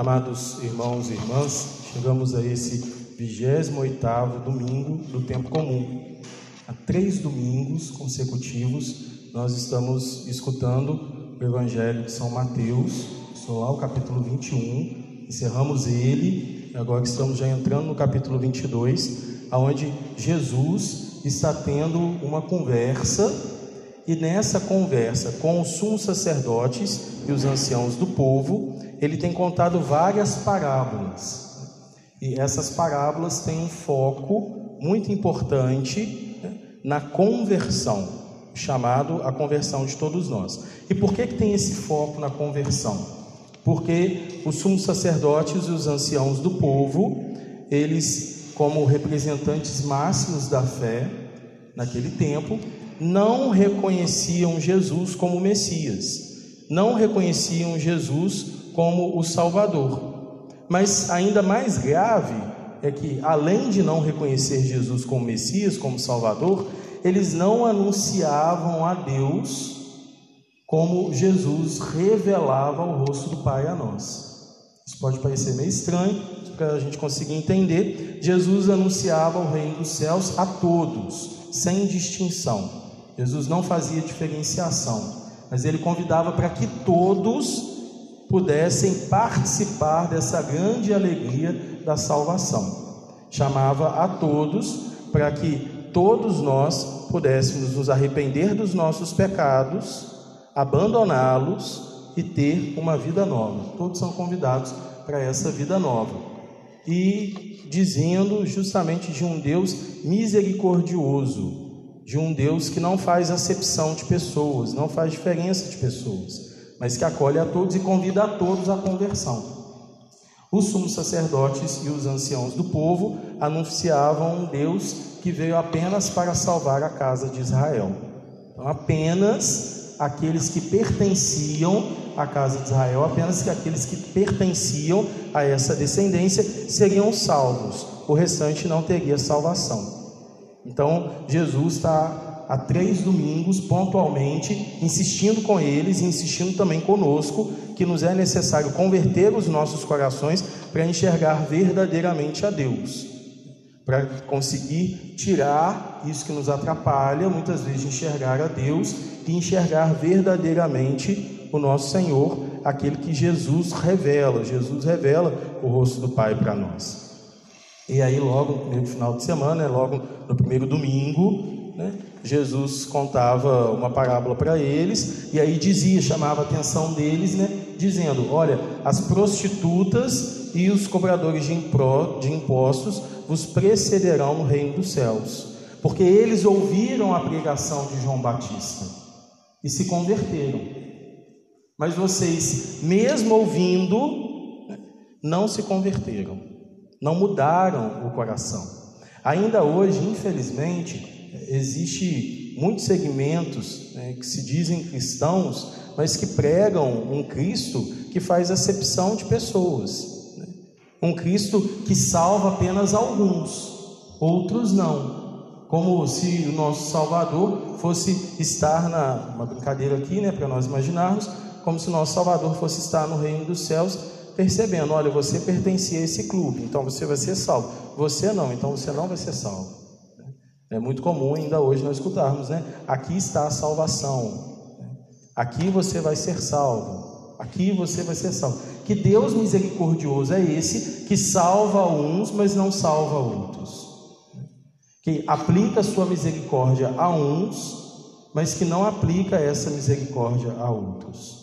Amados irmãos e irmãs, chegamos a esse 28 domingo do tempo comum. Há três domingos consecutivos nós estamos escutando o Evangelho de São Mateus, estou lá o capítulo 21, encerramos ele, agora estamos já entrando no capítulo 22, aonde Jesus está tendo uma conversa e nessa conversa com os sumos sacerdotes e os anciãos do povo, ele tem contado várias parábolas. E essas parábolas têm um foco muito importante né, na conversão, chamado a conversão de todos nós. E por que, que tem esse foco na conversão? Porque os sumos sacerdotes e os anciãos do povo, eles, como representantes máximos da fé naquele tempo, não reconheciam Jesus como Messias, não reconheciam Jesus como o Salvador. Mas ainda mais grave é que, além de não reconhecer Jesus como Messias, como Salvador, eles não anunciavam a Deus como Jesus revelava o rosto do Pai a nós. Isso pode parecer meio estranho, para a gente conseguir entender. Jesus anunciava o reino dos céus a todos, sem distinção. Jesus não fazia diferenciação, mas ele convidava para que todos pudessem participar dessa grande alegria da salvação. Chamava a todos para que todos nós pudéssemos nos arrepender dos nossos pecados, abandoná-los e ter uma vida nova. Todos são convidados para essa vida nova. E dizendo justamente de um Deus misericordioso, de um Deus que não faz acepção de pessoas, não faz diferença de pessoas mas que acolhe a todos e convida a todos à conversão. Os sumos sacerdotes e os anciãos do povo anunciavam um Deus que veio apenas para salvar a casa de Israel. Então, apenas aqueles que pertenciam à casa de Israel, apenas que aqueles que pertenciam a essa descendência seriam salvos. O restante não teria salvação. Então, Jesus está há três domingos, pontualmente, insistindo com eles e insistindo também conosco, que nos é necessário converter os nossos corações para enxergar verdadeiramente a Deus, para conseguir tirar isso que nos atrapalha, muitas vezes, de enxergar a Deus e enxergar verdadeiramente o nosso Senhor, aquele que Jesus revela. Jesus revela o rosto do Pai para nós. E aí, logo no primeiro final de semana, logo no primeiro domingo, né, Jesus contava uma parábola para eles e aí dizia, chamava a atenção deles, né, dizendo: Olha, as prostitutas e os cobradores de impostos vos precederão no reino dos céus, porque eles ouviram a pregação de João Batista e se converteram. Mas vocês, mesmo ouvindo, não se converteram, não mudaram o coração. Ainda hoje, infelizmente, existe muitos segmentos né, que se dizem cristãos, mas que pregam um Cristo que faz acepção de pessoas. Né? Um Cristo que salva apenas alguns, outros não. Como se o nosso Salvador fosse estar na uma brincadeira aqui, né, para nós imaginarmos, como se o nosso Salvador fosse estar no reino dos céus, percebendo, olha, você pertencia a esse clube, então você vai ser salvo. Você não, então você não vai ser salvo. É muito comum ainda hoje nós escutarmos, né? Aqui está a salvação. Aqui você vai ser salvo. Aqui você vai ser salvo. Que Deus misericordioso é esse que salva uns, mas não salva outros. Que aplica sua misericórdia a uns, mas que não aplica essa misericórdia a outros.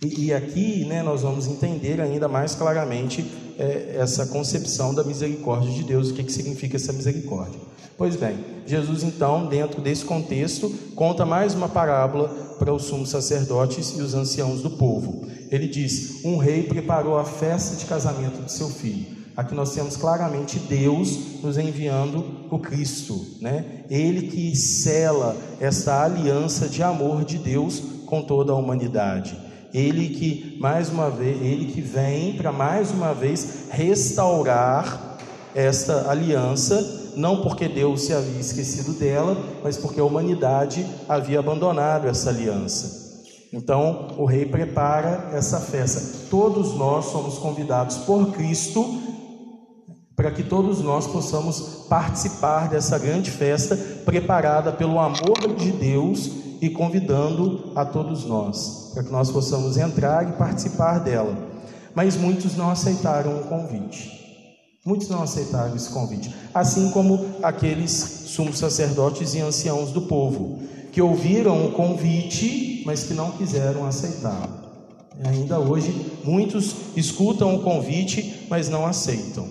E, e aqui né, nós vamos entender ainda mais claramente é, essa concepção da misericórdia de Deus, o que, que significa essa misericórdia. Pois bem, Jesus então, dentro desse contexto, conta mais uma parábola para os sumos sacerdotes e os anciãos do povo. Ele diz: Um rei preparou a festa de casamento de seu filho. Aqui nós temos claramente Deus nos enviando o Cristo, né? Ele que cela essa aliança de amor de Deus com toda a humanidade. Ele que mais uma vez, ele que vem para mais uma vez restaurar esta aliança não porque Deus se havia esquecido dela, mas porque a humanidade havia abandonado essa aliança. Então, o rei prepara essa festa. Todos nós somos convidados por Cristo para que todos nós possamos participar dessa grande festa preparada pelo amor de Deus e convidando a todos nós, para que nós possamos entrar e participar dela. Mas muitos não aceitaram o convite. Muitos não aceitaram esse convite, assim como aqueles sumos sacerdotes e anciãos do povo, que ouviram o convite, mas que não quiseram aceitar. E ainda hoje, muitos escutam o convite, mas não aceitam.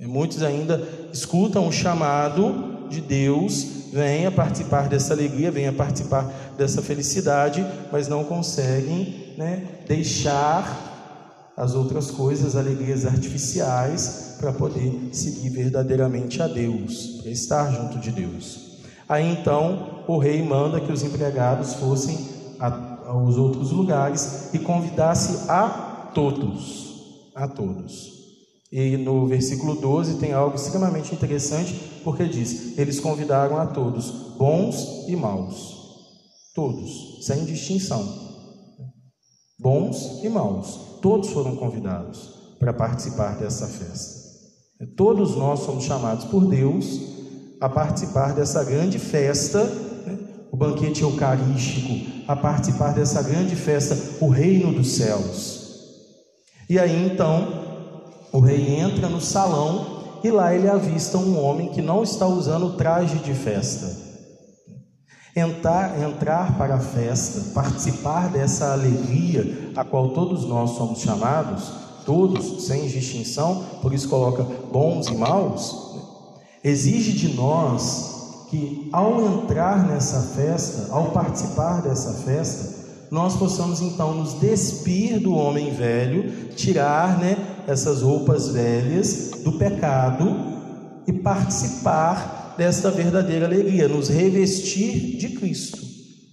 E muitos ainda escutam o chamado de Deus, venha participar dessa alegria, venha participar dessa felicidade, mas não conseguem né, deixar as outras coisas, alegrias artificiais, para poder seguir verdadeiramente a Deus, para estar junto de Deus. Aí então o rei manda que os empregados fossem a, aos outros lugares e convidasse a todos, a todos. E no versículo 12 tem algo extremamente interessante, porque diz: Eles convidaram a todos, bons e maus, todos, sem distinção bons e maus, todos foram convidados para participar dessa festa. Todos nós somos chamados por Deus a participar dessa grande festa, né? o banquete eucarístico, a participar dessa grande festa, o reino dos céus. E aí então, o rei entra no salão e lá ele avista um homem que não está usando traje de festa. Entrar, entrar para a festa, participar dessa alegria a qual todos nós somos chamados, todos, sem distinção, por isso coloca bons e maus, exige de nós que ao entrar nessa festa, ao participar dessa festa, nós possamos então nos despir do homem velho, tirar né, essas roupas velhas do pecado e participar desta verdadeira alegria, nos revestir de Cristo,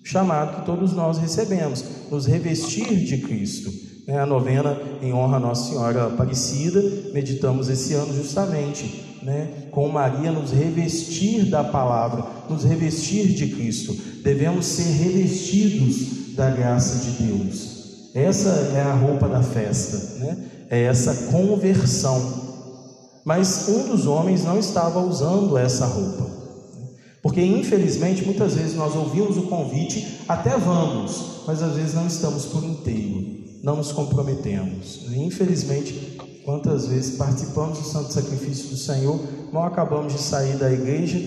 chamado que todos nós recebemos, nos revestir de Cristo. É a novena em honra a Nossa Senhora Aparecida, meditamos esse ano justamente, né, com Maria nos revestir da palavra, nos revestir de Cristo. Devemos ser revestidos da graça de Deus. Essa é a roupa da festa, né? É essa conversão mas um dos homens não estava usando essa roupa. Porque infelizmente muitas vezes nós ouvimos o convite, até vamos, mas às vezes não estamos por inteiro, não nos comprometemos. Infelizmente, quantas vezes participamos do santo sacrifício do Senhor, mal acabamos de sair da igreja,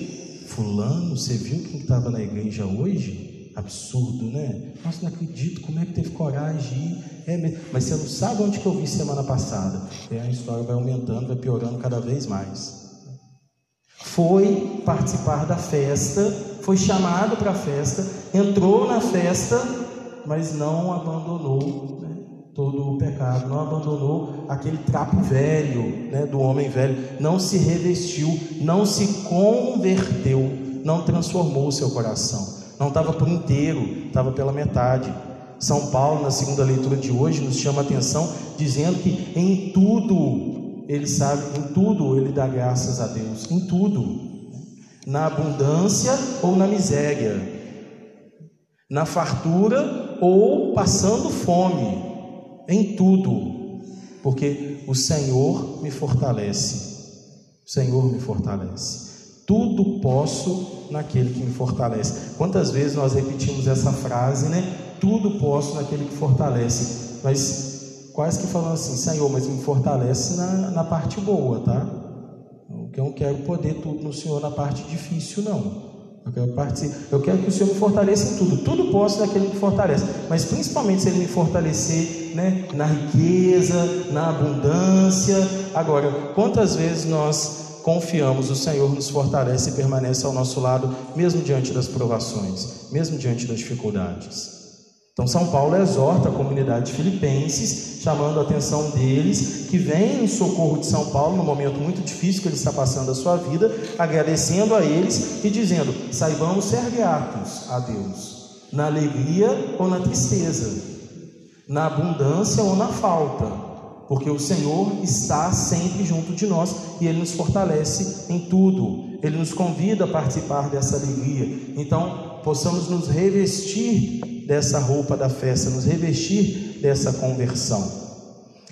fulano, você viu quem estava na igreja hoje? Absurdo, né? Nossa, não acredito, como é que teve coragem de ir? É, mas você não sabe onde que eu vi semana passada. E a história vai aumentando, vai piorando cada vez mais. Foi participar da festa, foi chamado para a festa, entrou na festa, mas não abandonou né, todo o pecado, não abandonou aquele trapo velho né, do homem velho, não se revestiu, não se converteu, não transformou o seu coração não estava por inteiro, estava pela metade. São Paulo, na segunda leitura de hoje, nos chama a atenção, dizendo que em tudo, ele sabe, em tudo ele dá graças a Deus, em tudo, na abundância ou na miséria, na fartura ou passando fome, em tudo, porque o Senhor me fortalece, o Senhor me fortalece. Tudo posso naquele que me fortalece. Quantas vezes nós repetimos essa frase, né? Tudo posso naquele que fortalece. Mas quase que falando assim, Senhor, mas me fortalece na, na parte boa, tá? Eu não quero poder tudo no Senhor na parte difícil, não. Eu quero, eu quero que o Senhor me fortaleça em tudo. Tudo posso naquele que fortalece. Mas principalmente se Ele me fortalecer né, na riqueza, na abundância. Agora, quantas vezes nós confiamos, o Senhor nos fortalece e permanece ao nosso lado, mesmo diante das provações, mesmo diante das dificuldades. Então, São Paulo exorta a comunidade de filipenses, chamando a atenção deles, que vem em socorro de São Paulo no momento muito difícil que ele está passando a sua vida, agradecendo a eles e dizendo: saibamos ser gratos a Deus, na alegria ou na tristeza, na abundância ou na falta porque o Senhor está sempre junto de nós e Ele nos fortalece em tudo, Ele nos convida a participar dessa alegria. Então, possamos nos revestir dessa roupa da festa, nos revestir dessa conversão.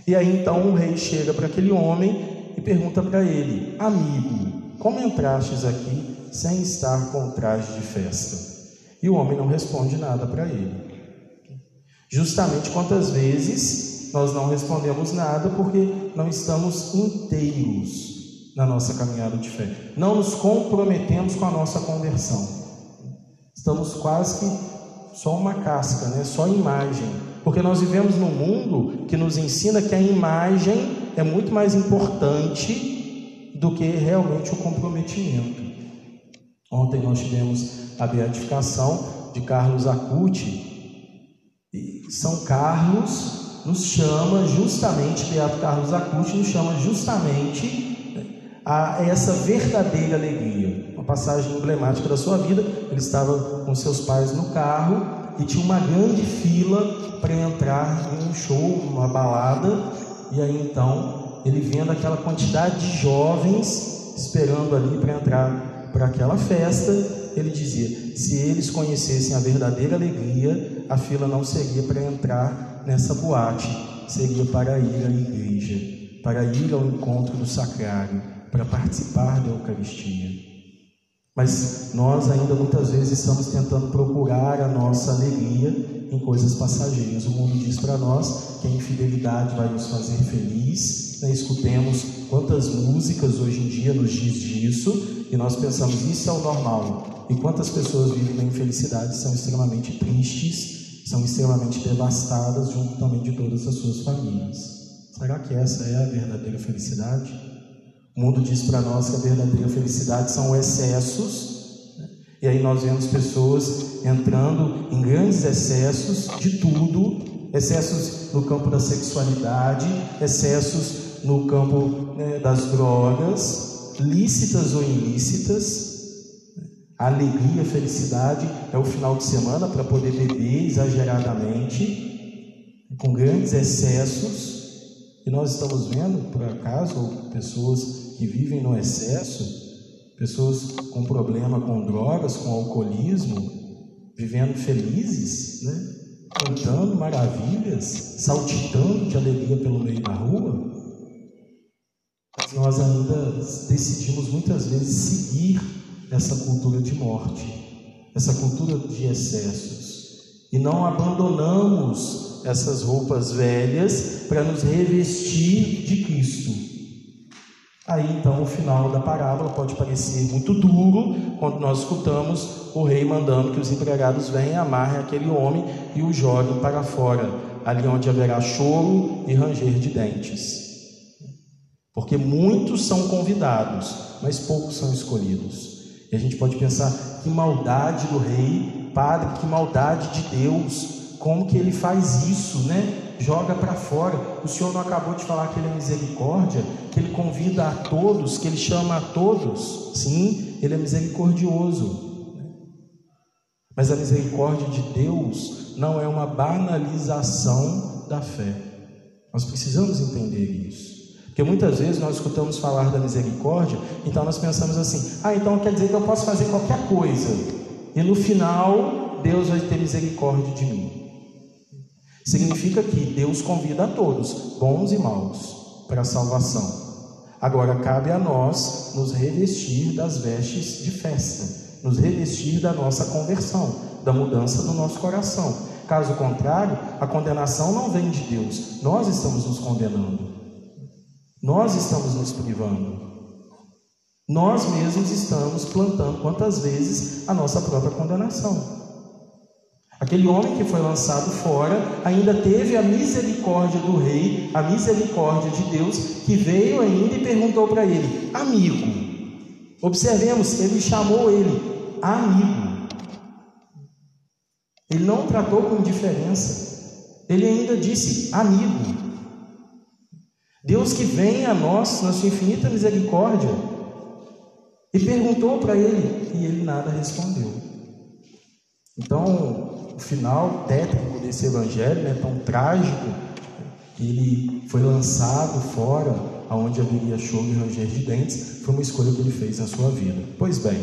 E aí então o rei chega para aquele homem e pergunta para ele: Amigo, como entrastes aqui sem estar com traje de festa? E o homem não responde nada para ele. Justamente quantas vezes nós não respondemos nada porque não estamos inteiros na nossa caminhada de fé. Não nos comprometemos com a nossa conversão. Estamos quase que só uma casca, né? só imagem. Porque nós vivemos num mundo que nos ensina que a imagem é muito mais importante do que realmente o comprometimento. Ontem nós tivemos a beatificação de Carlos Acuti. E São Carlos nos chama justamente, Beato Carlos Acuti nos chama justamente a essa verdadeira alegria. Uma passagem emblemática da sua vida. Ele estava com seus pais no carro e tinha uma grande fila para entrar em um show, uma balada. E aí então ele vendo aquela quantidade de jovens esperando ali para entrar para aquela festa, ele dizia: se eles conhecessem a verdadeira alegria, a fila não seria para entrar nessa boate, seria para ir à igreja, para ir ao encontro do sacrário, para participar da Eucaristia. Mas nós ainda muitas vezes estamos tentando procurar a nossa alegria em coisas passageiras. O mundo diz para nós que a infidelidade vai nos fazer feliz. Né? Escutemos quantas músicas hoje em dia nos diz disso e nós pensamos isso é o normal. E quantas pessoas vivem na infelicidade são extremamente tristes, são extremamente devastadas junto também de todas as suas famílias. Será que essa é a verdadeira felicidade? O mundo diz para nós que a verdadeira felicidade são excessos, né? e aí nós vemos pessoas entrando em grandes excessos de tudo, excessos no campo da sexualidade, excessos no campo né, das drogas, lícitas ou ilícitas. Alegria, felicidade é o final de semana para poder beber exageradamente, com grandes excessos. E nós estamos vendo, por acaso, pessoas que vivem no excesso, pessoas com problema com drogas, com alcoolismo, vivendo felizes, né? cantando maravilhas, saltitando de alegria pelo meio da rua. Mas nós ainda decidimos muitas vezes seguir essa cultura de morte, essa cultura de excessos, e não abandonamos essas roupas velhas para nos revestir de Cristo. Aí então o final da parábola pode parecer muito duro quando nós escutamos o rei mandando que os empregados venham, amarrem aquele homem e o joguem para fora, ali onde haverá choro e ranger de dentes. Porque muitos são convidados, mas poucos são escolhidos. E a gente pode pensar que maldade do rei, padre, que maldade de Deus, como que ele faz isso, né? joga para fora. O Senhor não acabou de falar que Ele é misericórdia, que Ele convida a todos, que Ele chama a todos. Sim, Ele é misericordioso. Mas a misericórdia de Deus não é uma banalização da fé. Nós precisamos entender isso. Porque muitas vezes nós escutamos falar da misericórdia, então nós pensamos assim: ah, então quer dizer que eu posso fazer qualquer coisa, e no final Deus vai ter misericórdia de mim. Significa que Deus convida a todos, bons e maus, para a salvação. Agora cabe a nós nos revestir das vestes de festa, nos revestir da nossa conversão, da mudança do nosso coração. Caso contrário, a condenação não vem de Deus, nós estamos nos condenando, nós estamos nos privando. Nós mesmos estamos plantando quantas vezes a nossa própria condenação. Aquele homem que foi lançado fora ainda teve a misericórdia do rei, a misericórdia de Deus, que veio ainda e perguntou para ele: Amigo. Observemos, ele chamou ele amigo. Ele não tratou com indiferença. Ele ainda disse amigo. Deus que vem a nós na sua infinita misericórdia e perguntou para ele e ele nada respondeu. Então, o final técnico desse evangelho, né, tão trágico, ele foi lançado fora, aonde haveria choro e ranger de dentes, foi uma escolha que ele fez na sua vida. Pois bem,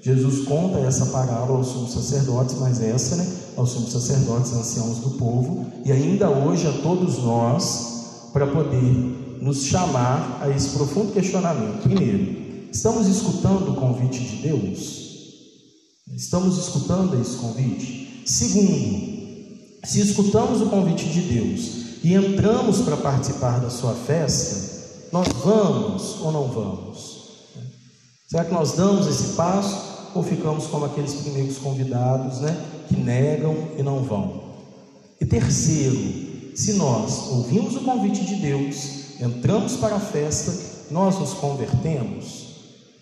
Jesus conta essa parábola aos sumos sacerdotes, mas essa, né, aos sumos sacerdotes, anciãos do povo, e ainda hoje a todos nós, para poder nos chamar a esse profundo questionamento. Primeiro, estamos escutando o convite de Deus? Estamos escutando esse convite? Segundo, se escutamos o convite de Deus e entramos para participar da sua festa, nós vamos ou não vamos? Será que nós damos esse passo ou ficamos como aqueles primeiros convidados, né, que negam e não vão? E terceiro, se nós ouvimos o convite de Deus, entramos para a festa, nós nos convertemos,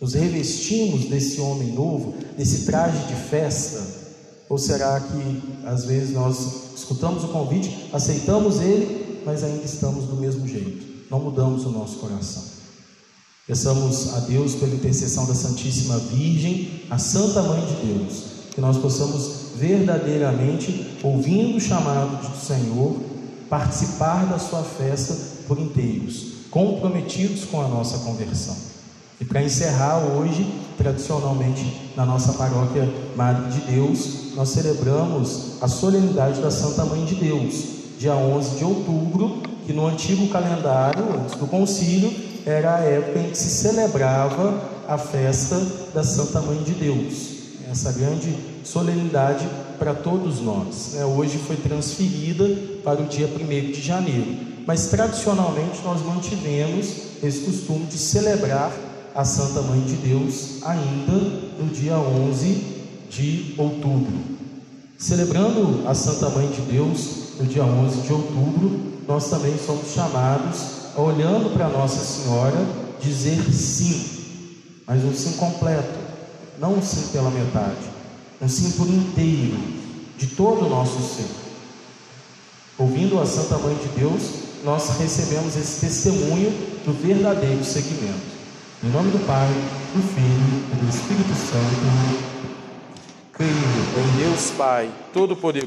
nos revestimos desse homem novo, desse traje de festa, ou será que às vezes nós escutamos o convite, aceitamos ele, mas ainda estamos do mesmo jeito, não mudamos o nosso coração? Peçamos a Deus, pela intercessão da Santíssima Virgem, a Santa Mãe de Deus, que nós possamos verdadeiramente, ouvindo o chamado do Senhor, participar da sua festa por inteiros, comprometidos com a nossa conversão. E para encerrar hoje, tradicionalmente na nossa paróquia Madre de Deus, nós celebramos a solenidade da Santa Mãe de Deus, dia 11 de outubro, que no antigo calendário, antes do concílio, era a época em que se celebrava a festa da Santa Mãe de Deus, essa grande solenidade para todos nós. Né? Hoje foi transferida para o dia 1 de janeiro, mas tradicionalmente nós mantivemos esse costume de celebrar a Santa Mãe de Deus ainda no dia 11 de outubro. Celebrando a Santa Mãe de Deus no dia 11 de outubro, nós também somos chamados olhando para Nossa Senhora, dizer sim, mas um sim completo, não um sim pela metade, um sim por inteiro, de todo o nosso ser. Ouvindo a Santa Mãe de Deus, nós recebemos esse testemunho do verdadeiro seguimento. Em nome do Pai, do Filho e do Espírito Santo. Creio em Deus Pai, Todo-Poderoso.